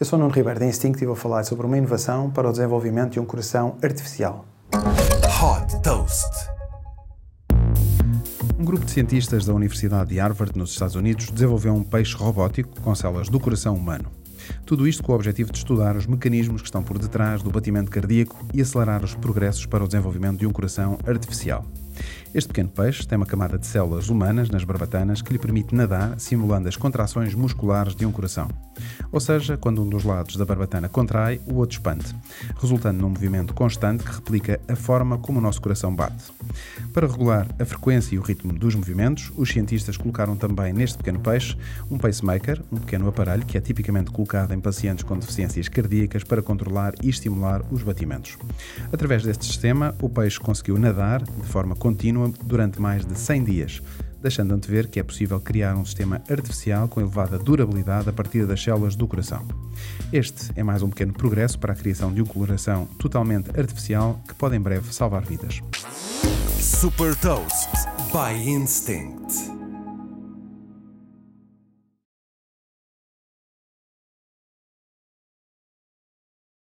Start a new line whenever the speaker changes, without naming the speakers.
Eu sou Nuno Ribeiro da Instinct e vou falar sobre uma inovação para o desenvolvimento de um coração artificial. Hot Toast. Um grupo de cientistas da Universidade de Harvard, nos Estados Unidos, desenvolveu um peixe robótico com células do coração humano. Tudo isto com o objetivo de estudar os mecanismos que estão por detrás do batimento cardíaco e acelerar os progressos para o desenvolvimento de um coração artificial. Este pequeno peixe tem uma camada de células humanas nas barbatanas que lhe permite nadar simulando as contrações musculares de um coração. Ou seja, quando um dos lados da barbatana contrai, o outro expande, resultando num movimento constante que replica a forma como o nosso coração bate. Para regular a frequência e o ritmo dos movimentos, os cientistas colocaram também neste pequeno peixe um pacemaker, um pequeno aparelho que é tipicamente colocado em pacientes com deficiências cardíacas para controlar e estimular os batimentos. Através deste sistema, o peixe conseguiu nadar de forma contínua durante mais de 100 dias, deixando ver que é possível criar um sistema artificial com elevada durabilidade a partir das células do coração. Este é mais um pequeno progresso para a criação de um coração totalmente artificial que pode em breve salvar vidas. Super Toast by Instinct.